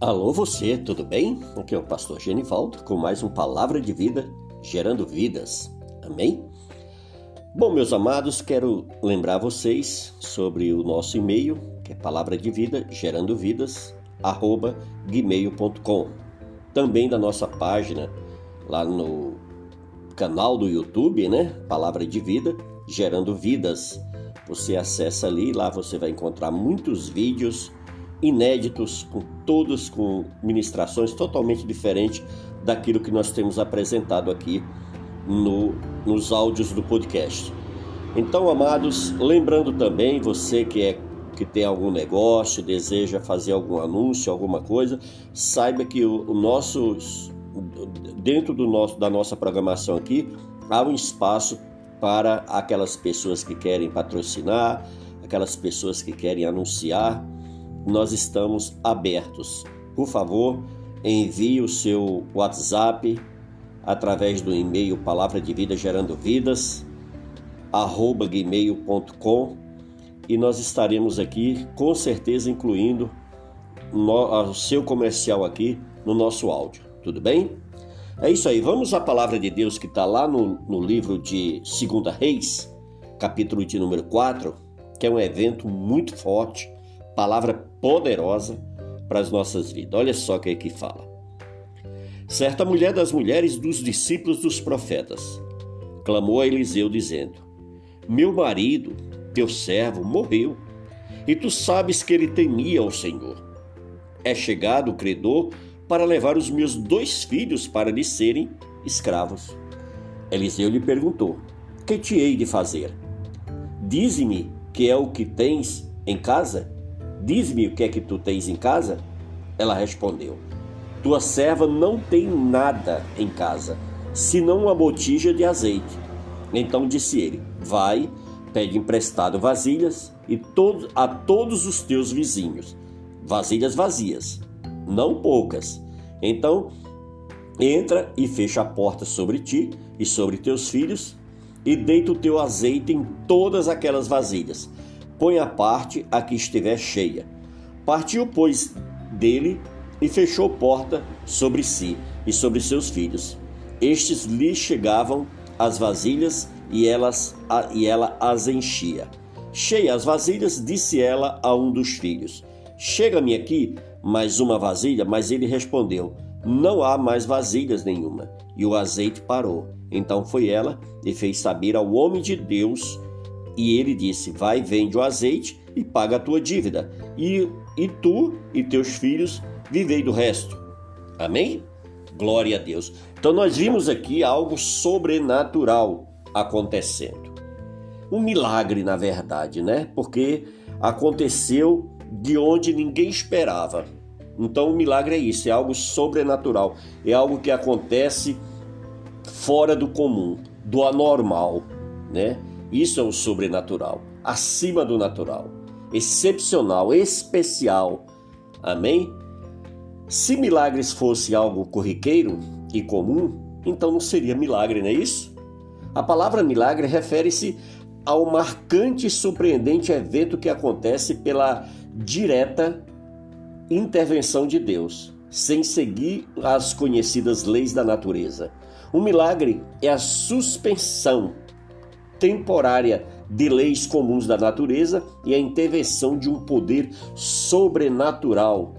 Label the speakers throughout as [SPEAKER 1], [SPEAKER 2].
[SPEAKER 1] Alô você, tudo bem? Aqui é o pastor Genivaldo com mais um Palavra de Vida, gerando vidas. Amém? Bom, meus amados, quero lembrar vocês sobre o nosso e-mail, que é palavra de vida, gerando vidas, arroba gmail.com. Também da nossa página lá no canal do YouTube, né? Palavra de Vida, gerando vidas. Você acessa ali, lá você vai encontrar muitos vídeos inéditos, com todos com ministrações totalmente diferentes daquilo que nós temos apresentado aqui no, nos áudios do podcast. Então, amados, lembrando também você que é que tem algum negócio, deseja fazer algum anúncio, alguma coisa, saiba que o, o nosso dentro do nosso da nossa programação aqui há um espaço para aquelas pessoas que querem patrocinar, aquelas pessoas que querem anunciar nós estamos abertos. Por favor, envie o seu WhatsApp através do e-mail Palavra de Vida Gerando Vidas, arroba gmail.com e nós estaremos aqui com certeza incluindo o seu comercial aqui no nosso áudio. Tudo bem? É isso aí. Vamos à palavra de Deus que está lá no, no livro de 2 Reis, capítulo de número 4, que é um evento muito forte palavra poderosa para as nossas vidas. Olha só o que é que fala. Certa mulher das mulheres dos discípulos dos profetas clamou a Eliseu, dizendo: Meu marido, teu servo, morreu, e tu sabes que ele temia ao Senhor. É chegado o credor para levar os meus dois filhos para lhe serem escravos. Eliseu lhe perguntou: Que te hei de fazer? Dize-me que é o que tens em casa? Diz-me o que é que tu tens em casa? Ela respondeu: Tua serva não tem nada em casa, senão uma botija de azeite. Então disse ele: Vai, pede emprestado vasilhas e todo, a todos os teus vizinhos, vasilhas vazias, não poucas. Então entra e fecha a porta sobre ti e sobre teus filhos, e deita o teu azeite em todas aquelas vasilhas põe a parte a que estiver cheia. Partiu, pois, dele e fechou porta sobre si e sobre seus filhos. Estes lhe chegavam as vasilhas e, elas, e ela as enchia. Cheia as vasilhas, disse ela a um dos filhos: Chega-me aqui mais uma vasilha. Mas ele respondeu: Não há mais vasilhas nenhuma. E o azeite parou. Então foi ela e fez saber ao homem de Deus e ele disse: Vai, vende o azeite e paga a tua dívida, e, e tu e teus filhos vivei do resto. Amém? Glória a Deus. Então nós vimos aqui algo sobrenatural acontecendo. Um milagre, na verdade, né? Porque aconteceu de onde ninguém esperava. Então o milagre é isso, é algo sobrenatural, é algo que acontece fora do comum, do anormal, né? Isso é o sobrenatural, acima do natural, excepcional, especial. Amém? Se milagres fosse algo corriqueiro e comum, então não seria milagre, não é isso? A palavra milagre refere-se ao marcante e surpreendente evento que acontece pela direta intervenção de Deus, sem seguir as conhecidas leis da natureza. O milagre é a suspensão temporária de leis comuns da natureza e a intervenção de um poder sobrenatural.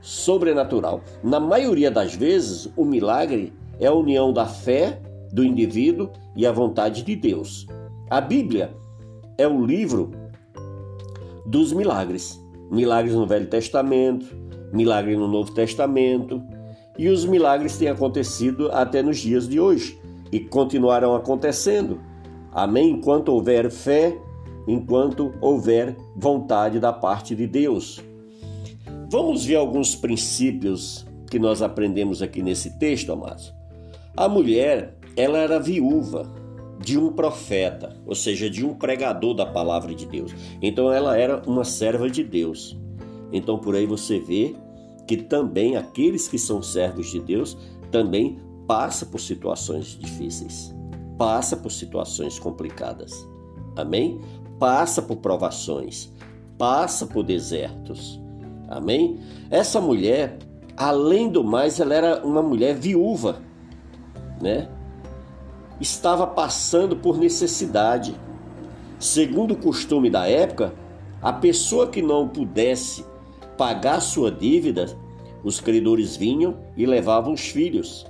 [SPEAKER 1] Sobrenatural. Na maioria das vezes, o milagre é a união da fé do indivíduo e a vontade de Deus. A Bíblia é o livro dos milagres. Milagres no Velho Testamento, milagre no Novo Testamento, e os milagres têm acontecido até nos dias de hoje e continuarão acontecendo. Amém? Enquanto houver fé, enquanto houver vontade da parte de Deus. Vamos ver alguns princípios que nós aprendemos aqui nesse texto, amados. A mulher, ela era viúva de um profeta, ou seja, de um pregador da palavra de Deus. Então ela era uma serva de Deus. Então por aí você vê que também aqueles que são servos de Deus também passam por situações difíceis passa por situações complicadas. Amém? Passa por provações, passa por desertos. Amém? Essa mulher, além do mais, ela era uma mulher viúva, né? Estava passando por necessidade. Segundo o costume da época, a pessoa que não pudesse pagar sua dívida, os credores vinham e levavam os filhos.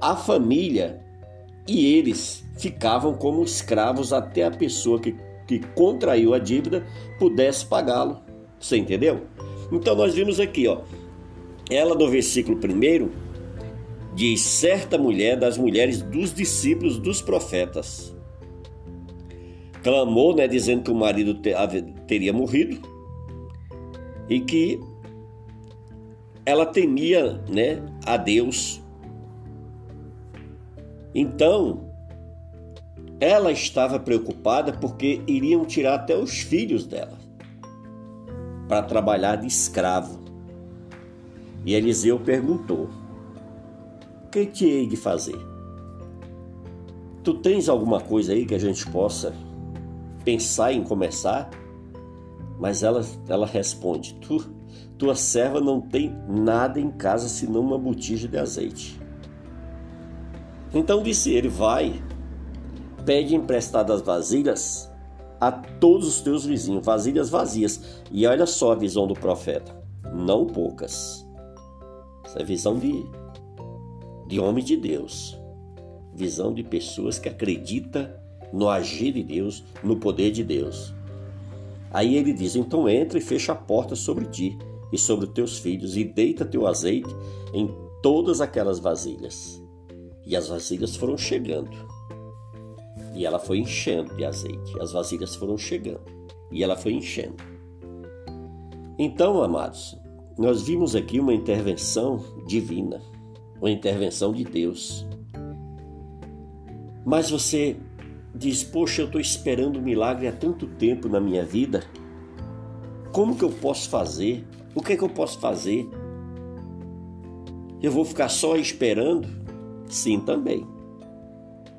[SPEAKER 1] A família e eles ficavam como escravos até a pessoa que, que contraiu a dívida pudesse pagá-lo. Você entendeu? Então nós vimos aqui, ó, ela no versículo 1 diz: certa mulher das mulheres dos discípulos dos profetas clamou, né, dizendo que o marido teria morrido e que ela temia, né, a Deus. Então, ela estava preocupada porque iriam tirar até os filhos dela para trabalhar de escravo. E Eliseu perguntou: O que te hei de fazer? Tu tens alguma coisa aí que a gente possa pensar em começar? Mas ela, ela responde: tu, Tua serva não tem nada em casa senão uma botija de azeite. Então disse ele: Vai, pede emprestadas vasilhas a todos os teus vizinhos, vasilhas vazias. E olha só a visão do profeta: não poucas. Essa é visão de, de homem de Deus, visão de pessoas que acreditam no agir de Deus, no poder de Deus. Aí ele diz: então entra e fecha a porta sobre ti e sobre teus filhos, e deita teu azeite em todas aquelas vasilhas. E as vasilhas foram chegando e ela foi enchendo de azeite. As vasilhas foram chegando e ela foi enchendo. Então, amados, nós vimos aqui uma intervenção divina, uma intervenção de Deus. Mas você diz: Poxa, eu estou esperando um milagre há tanto tempo na minha vida. Como que eu posso fazer? O que, é que eu posso fazer? Eu vou ficar só esperando? Sim, também.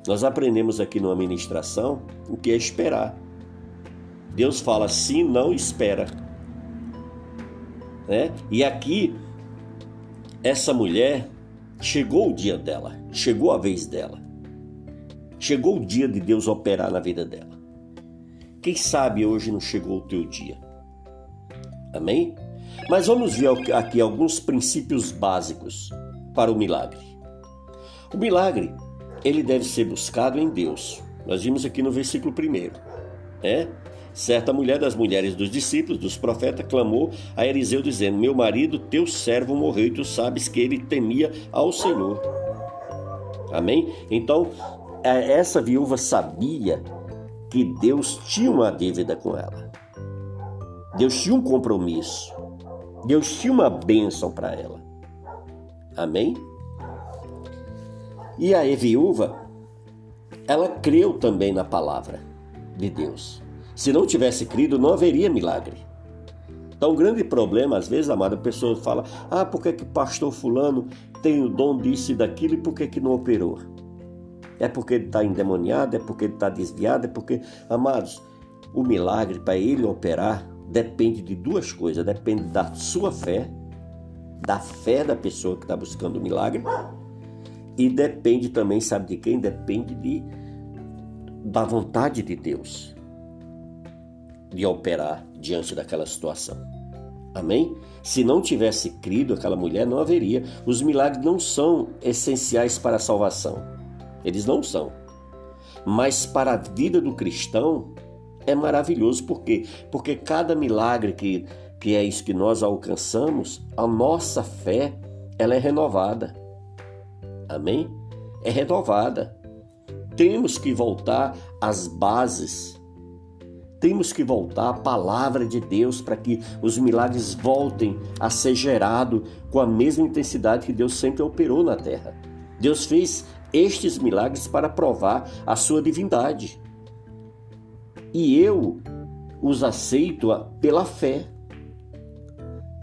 [SPEAKER 1] Nós aprendemos aqui numa ministração o que é esperar. Deus fala sim, não espera. Né? E aqui, essa mulher, chegou o dia dela, chegou a vez dela. Chegou o dia de Deus operar na vida dela. Quem sabe hoje não chegou o teu dia? Amém? Mas vamos ver aqui alguns princípios básicos para o milagre. O milagre ele deve ser buscado em Deus. Nós vimos aqui no versículo 1. É? Certa mulher das mulheres dos discípulos, dos profetas, clamou a Eliseu, dizendo: Meu marido, teu servo, morreu, e tu sabes que ele temia ao Senhor. Amém? Então, é, essa viúva sabia que Deus tinha uma dívida com ela. Deus tinha um compromisso. Deus tinha uma bênção para ela. Amém? E a viúva, ela creu também na palavra de Deus. Se não tivesse crido, não haveria milagre. Então, o grande problema, às vezes, amada, a pessoa fala: ah, por que, que pastor Fulano tem o dom disso e daquilo e por que, que não operou? É porque ele está endemoniado, é porque ele está desviado, é porque, amados, o milagre para ele operar depende de duas coisas: depende da sua fé, da fé da pessoa que está buscando o milagre e depende também, sabe de quem? Depende de, da vontade de Deus de operar diante daquela situação. Amém? Se não tivesse crido aquela mulher, não haveria. Os milagres não são essenciais para a salvação. Eles não são. Mas para a vida do cristão é maravilhoso. Por quê? Porque cada milagre que, que é isso que nós alcançamos, a nossa fé ela é renovada amém? É renovada. Temos que voltar às bases. Temos que voltar à palavra de Deus para que os milagres voltem a ser gerados com a mesma intensidade que Deus sempre operou na terra. Deus fez estes milagres para provar a sua divindade. E eu os aceito pela fé.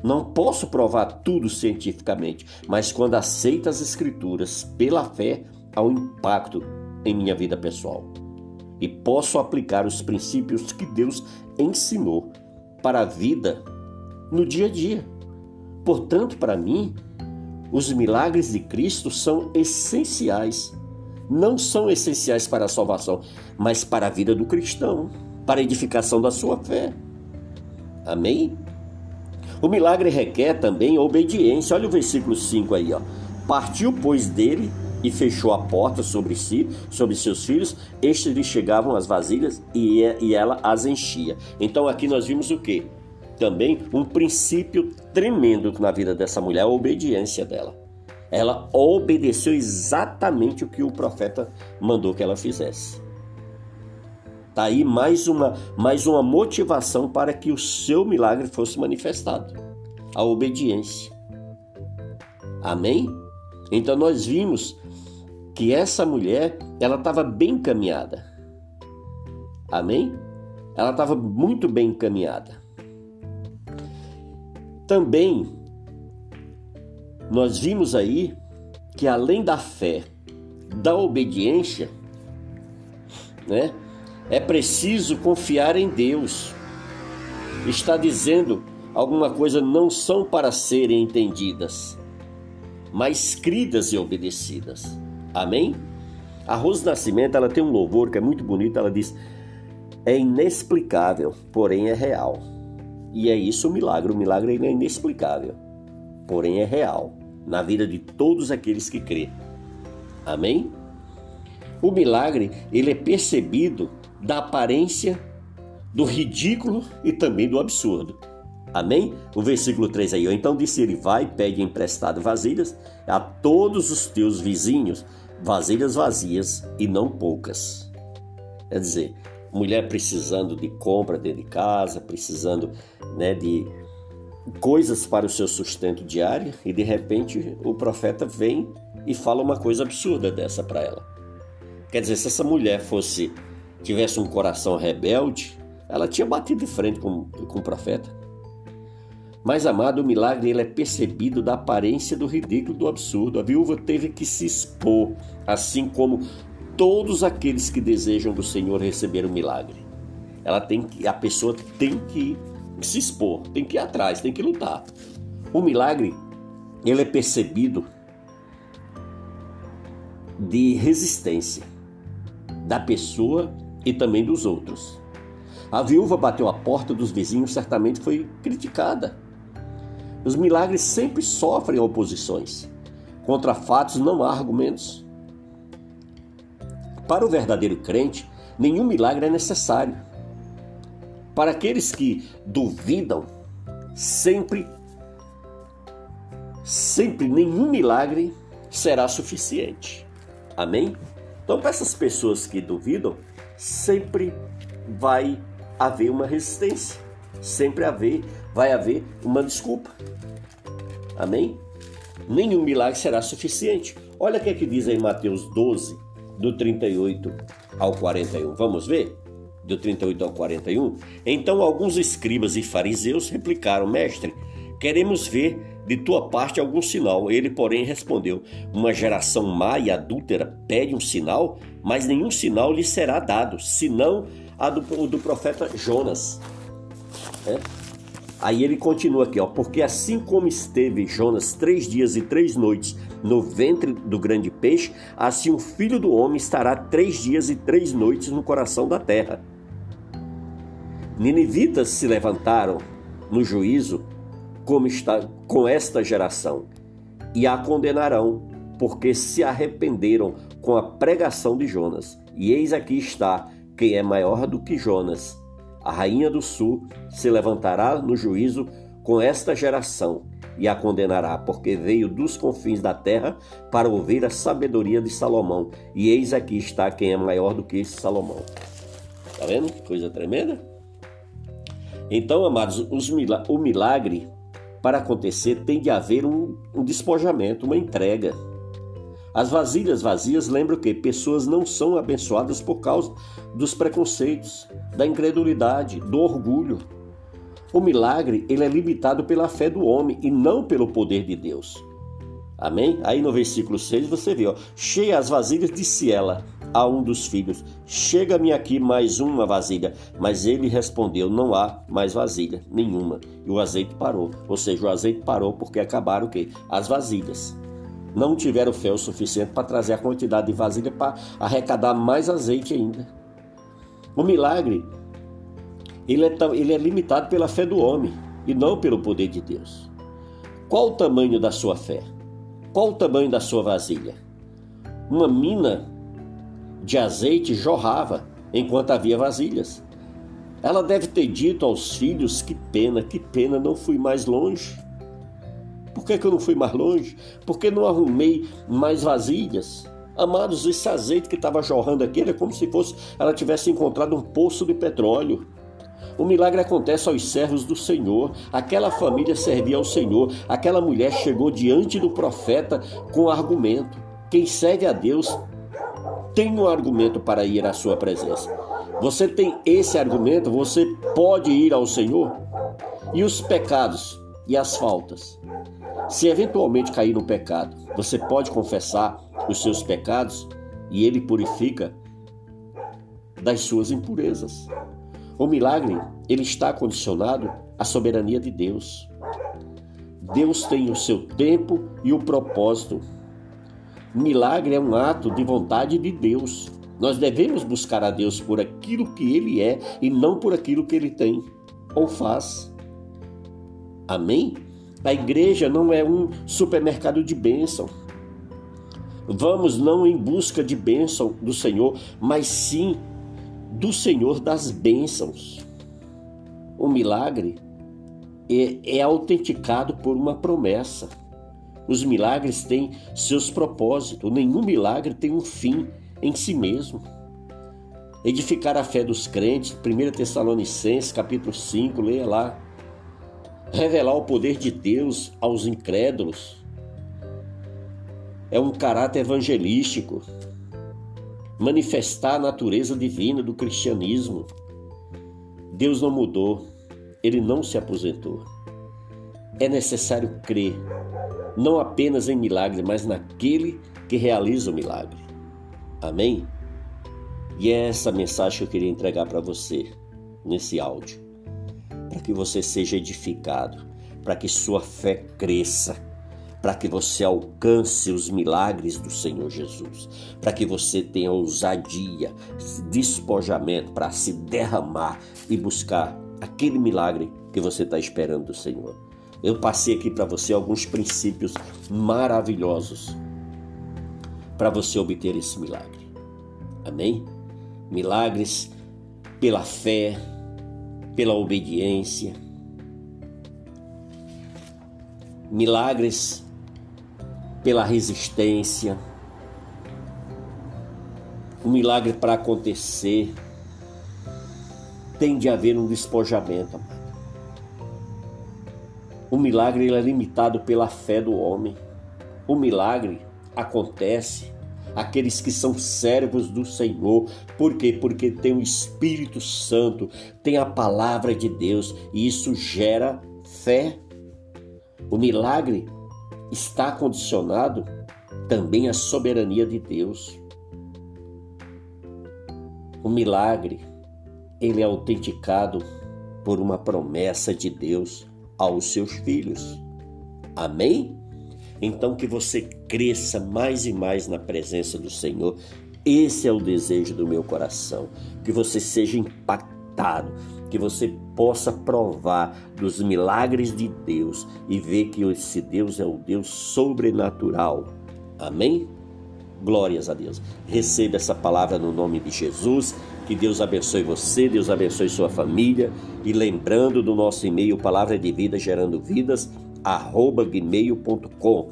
[SPEAKER 1] Não posso provar tudo cientificamente, mas quando aceito as Escrituras pela fé, há um impacto em minha vida pessoal. E posso aplicar os princípios que Deus ensinou para a vida no dia a dia. Portanto, para mim, os milagres de Cristo são essenciais. Não são essenciais para a salvação, mas para a vida do cristão, para a edificação da sua fé. Amém? O milagre requer também obediência. Olha o versículo 5 aí, ó. Partiu, pois, dele e fechou a porta sobre si, sobre seus filhos. Estes lhe chegavam as vasilhas e, e ela as enchia. Então aqui nós vimos o que? Também um princípio tremendo na vida dessa mulher, a obediência dela. Ela obedeceu exatamente o que o profeta mandou que ela fizesse. Tá aí mais uma, mais uma motivação para que o seu milagre fosse manifestado. A obediência. Amém? Então nós vimos que essa mulher, ela estava bem encaminhada. Amém? Ela estava muito bem encaminhada. Também nós vimos aí que além da fé, da obediência, né? É preciso confiar em Deus. Está dizendo alguma coisa não são para serem entendidas, mas cridas e obedecidas. Amém? A Rose Nascimento ela tem um louvor que é muito bonito. Ela diz: é inexplicável, porém é real. E é isso o milagre. O milagre é inexplicável, porém é real na vida de todos aqueles que crê. Amém? O milagre ele é percebido da aparência, do ridículo e também do absurdo. Amém? O versículo 3 aí. Então disse ele: Vai, pede emprestado vasilhas a todos os teus vizinhos vasilhas vazias e não poucas. Quer dizer, mulher precisando de compra dentro de casa, precisando né, de coisas para o seu sustento diário e de repente o profeta vem e fala uma coisa absurda dessa para ela. Quer dizer, se essa mulher fosse tivesse um coração rebelde, ela tinha batido de frente com, com o profeta. Mas, amado, o milagre ele é percebido da aparência do ridículo, do absurdo. A viúva teve que se expor, assim como todos aqueles que desejam do Senhor receber o milagre. Ela tem que, a pessoa tem que se expor, tem que ir atrás, tem que lutar. O milagre ele é percebido de resistência da pessoa e também dos outros. A viúva bateu a porta dos vizinhos, certamente foi criticada. Os milagres sempre sofrem oposições. Contra fatos não há argumentos. Para o verdadeiro crente, nenhum milagre é necessário. Para aqueles que duvidam, sempre, sempre nenhum milagre será suficiente. Amém? Então, para essas pessoas que duvidam, sempre vai haver uma resistência, sempre haver vai haver uma desculpa. Amém? Nenhum milagre será suficiente. Olha o que é que diz aí Mateus 12, do 38 ao 41. Vamos ver? Do 38 ao 41. Então alguns escribas e fariseus replicaram: Mestre, queremos ver de tua parte algum sinal. Ele, porém, respondeu: Uma geração má e adúltera pede um sinal, mas nenhum sinal lhe será dado, senão a do, do profeta Jonas. É? Aí ele continua aqui, ó, porque assim como esteve Jonas três dias e três noites no ventre do grande peixe, assim o filho do homem estará três dias e três noites no coração da terra. Ninivitas se levantaram no juízo como está com esta geração e a condenarão, porque se arrependeram com a pregação de Jonas. E eis aqui está quem é maior do que Jonas a rainha do sul se levantará no juízo com esta geração e a condenará, porque veio dos confins da terra para ouvir a sabedoria de Salomão. E eis aqui está quem é maior do que Salomão. Tá vendo? Coisa tremenda? Então, amados, o milagre para acontecer tem de haver um, um despojamento, uma entrega. As vasilhas vazias lembram que pessoas não são abençoadas por causa dos preconceitos, da incredulidade, do orgulho. O milagre ele é limitado pela fé do homem e não pelo poder de Deus. Amém? Aí no versículo 6 você vê, ó, cheia as vasilhas, disse ela, a um dos filhos: Chega-me aqui mais uma vasilha. Mas ele respondeu: Não há mais vasilha nenhuma. E o azeite parou. Ou seja, o azeite parou porque acabaram o quê? As vasilhas. Não tiveram fé o suficiente para trazer a quantidade de vasilha para arrecadar mais azeite ainda. O milagre ele é, ele é limitado pela fé do homem e não pelo poder de Deus. Qual o tamanho da sua fé? Qual o tamanho da sua vasilha? Uma mina de azeite jorrava enquanto havia vasilhas. Ela deve ter dito aos filhos: Que pena, que pena, não fui mais longe. Por que, que eu não fui mais longe? Porque não arrumei mais vasilhas. Amados, esse azeite que estava jorrando aqui era como se fosse ela tivesse encontrado um poço de petróleo. O milagre acontece aos servos do Senhor. Aquela família servia ao Senhor. Aquela mulher chegou diante do profeta com argumento. Quem serve a Deus tem um argumento para ir à sua presença. Você tem esse argumento, você pode ir ao Senhor? E os pecados e as faltas? Se eventualmente cair no pecado, você pode confessar os seus pecados e ele purifica das suas impurezas. O milagre, ele está condicionado à soberania de Deus. Deus tem o seu tempo e o propósito. Milagre é um ato de vontade de Deus. Nós devemos buscar a Deus por aquilo que Ele é e não por aquilo que Ele tem ou faz. Amém? A igreja não é um supermercado de bênção. Vamos não em busca de bênção do Senhor, mas sim do Senhor das bênçãos. O milagre é, é autenticado por uma promessa. Os milagres têm seus propósitos. Nenhum milagre tem um fim em si mesmo. Edificar a fé dos crentes, 1 Tessalonicenses, capítulo 5, leia lá. Revelar o poder de Deus aos incrédulos. É um caráter evangelístico manifestar a natureza divina do cristianismo. Deus não mudou, ele não se aposentou. É necessário crer, não apenas em milagres, mas naquele que realiza o milagre. Amém? E é essa mensagem que eu queria entregar para você nesse áudio, para que você seja edificado, para que sua fé cresça para que você alcance os milagres do Senhor Jesus, para que você tenha ousadia, despojamento para se derramar e buscar aquele milagre que você está esperando do Senhor. Eu passei aqui para você alguns princípios maravilhosos para você obter esse milagre. Amém? Milagres pela fé, pela obediência. Milagres pela resistência. O milagre para acontecer tem de haver um despojamento. O milagre é limitado pela fé do homem. O milagre acontece aqueles que são servos do Senhor. Por quê? Porque tem o Espírito Santo, tem a palavra de Deus e isso gera fé. O milagre está condicionado também à soberania de Deus. O milagre, ele é autenticado por uma promessa de Deus aos seus filhos. Amém? Então que você cresça mais e mais na presença do Senhor. Esse é o desejo do meu coração, que você seja impactado que você possa provar dos milagres de Deus e ver que esse Deus é o Deus sobrenatural. Amém? Glórias a Deus. Receba essa palavra no nome de Jesus. Que Deus abençoe você, Deus abençoe sua família. E lembrando do nosso e-mail, palavra de vida gerando vidas, arroba gmail.com.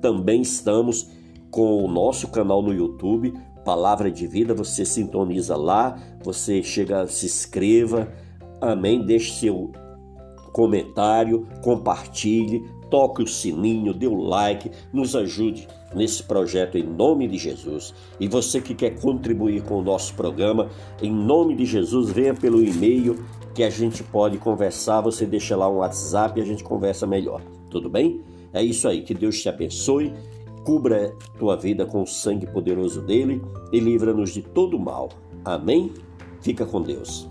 [SPEAKER 1] Também estamos com o nosso canal no YouTube, Palavra de Vida, você sintoniza lá, você chega, se inscreva, amém? Deixe seu comentário, compartilhe, toque o sininho, dê o like, nos ajude nesse projeto em nome de Jesus. E você que quer contribuir com o nosso programa, em nome de Jesus, venha pelo e-mail que a gente pode conversar, você deixa lá um WhatsApp e a gente conversa melhor. Tudo bem? É isso aí, que Deus te abençoe cubra tua vida com o sangue poderoso dele e livra-nos de todo mal. Amém? Fica com Deus.